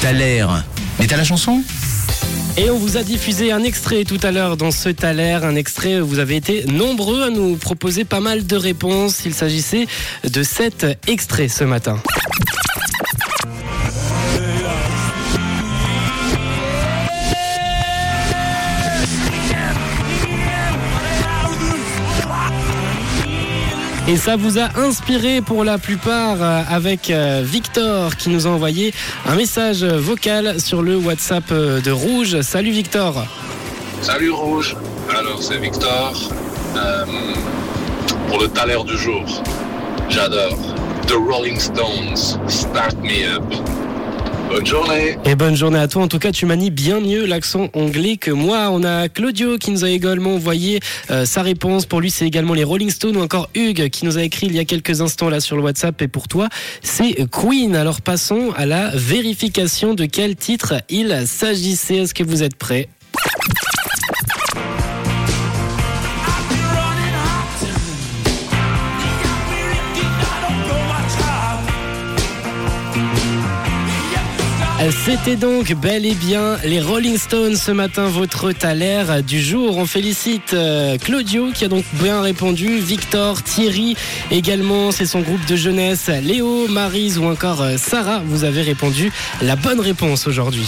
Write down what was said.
Thaler. Mais t'as la chanson? Et on vous a diffusé un extrait tout à l'heure dans ce Thaler, un extrait vous avez été nombreux à nous proposer pas mal de réponses. Il s'agissait de cet extrait ce matin. Et ça vous a inspiré pour la plupart euh, avec euh, Victor qui nous a envoyé un message vocal sur le WhatsApp euh, de Rouge. Salut Victor. Salut Rouge, alors c'est Victor. Pour le taler du jour, j'adore. The Rolling Stones, Start Me Up. Bonne journée. Et bonne journée à toi. En tout cas, tu manies bien mieux l'accent anglais que moi. On a Claudio qui nous a également envoyé euh, sa réponse. Pour lui, c'est également les Rolling Stones ou encore Hugues qui nous a écrit il y a quelques instants là sur le WhatsApp. Et pour toi, c'est Queen. Alors passons à la vérification de quel titre il s'agissait. Est-ce que vous êtes prêts? C'était donc bel et bien les Rolling Stones ce matin, votre Thaler du jour. On félicite euh, Claudio qui a donc bien répondu, Victor, Thierry également, c'est son groupe de jeunesse, Léo, Marise ou encore euh, Sarah, vous avez répondu la bonne réponse aujourd'hui.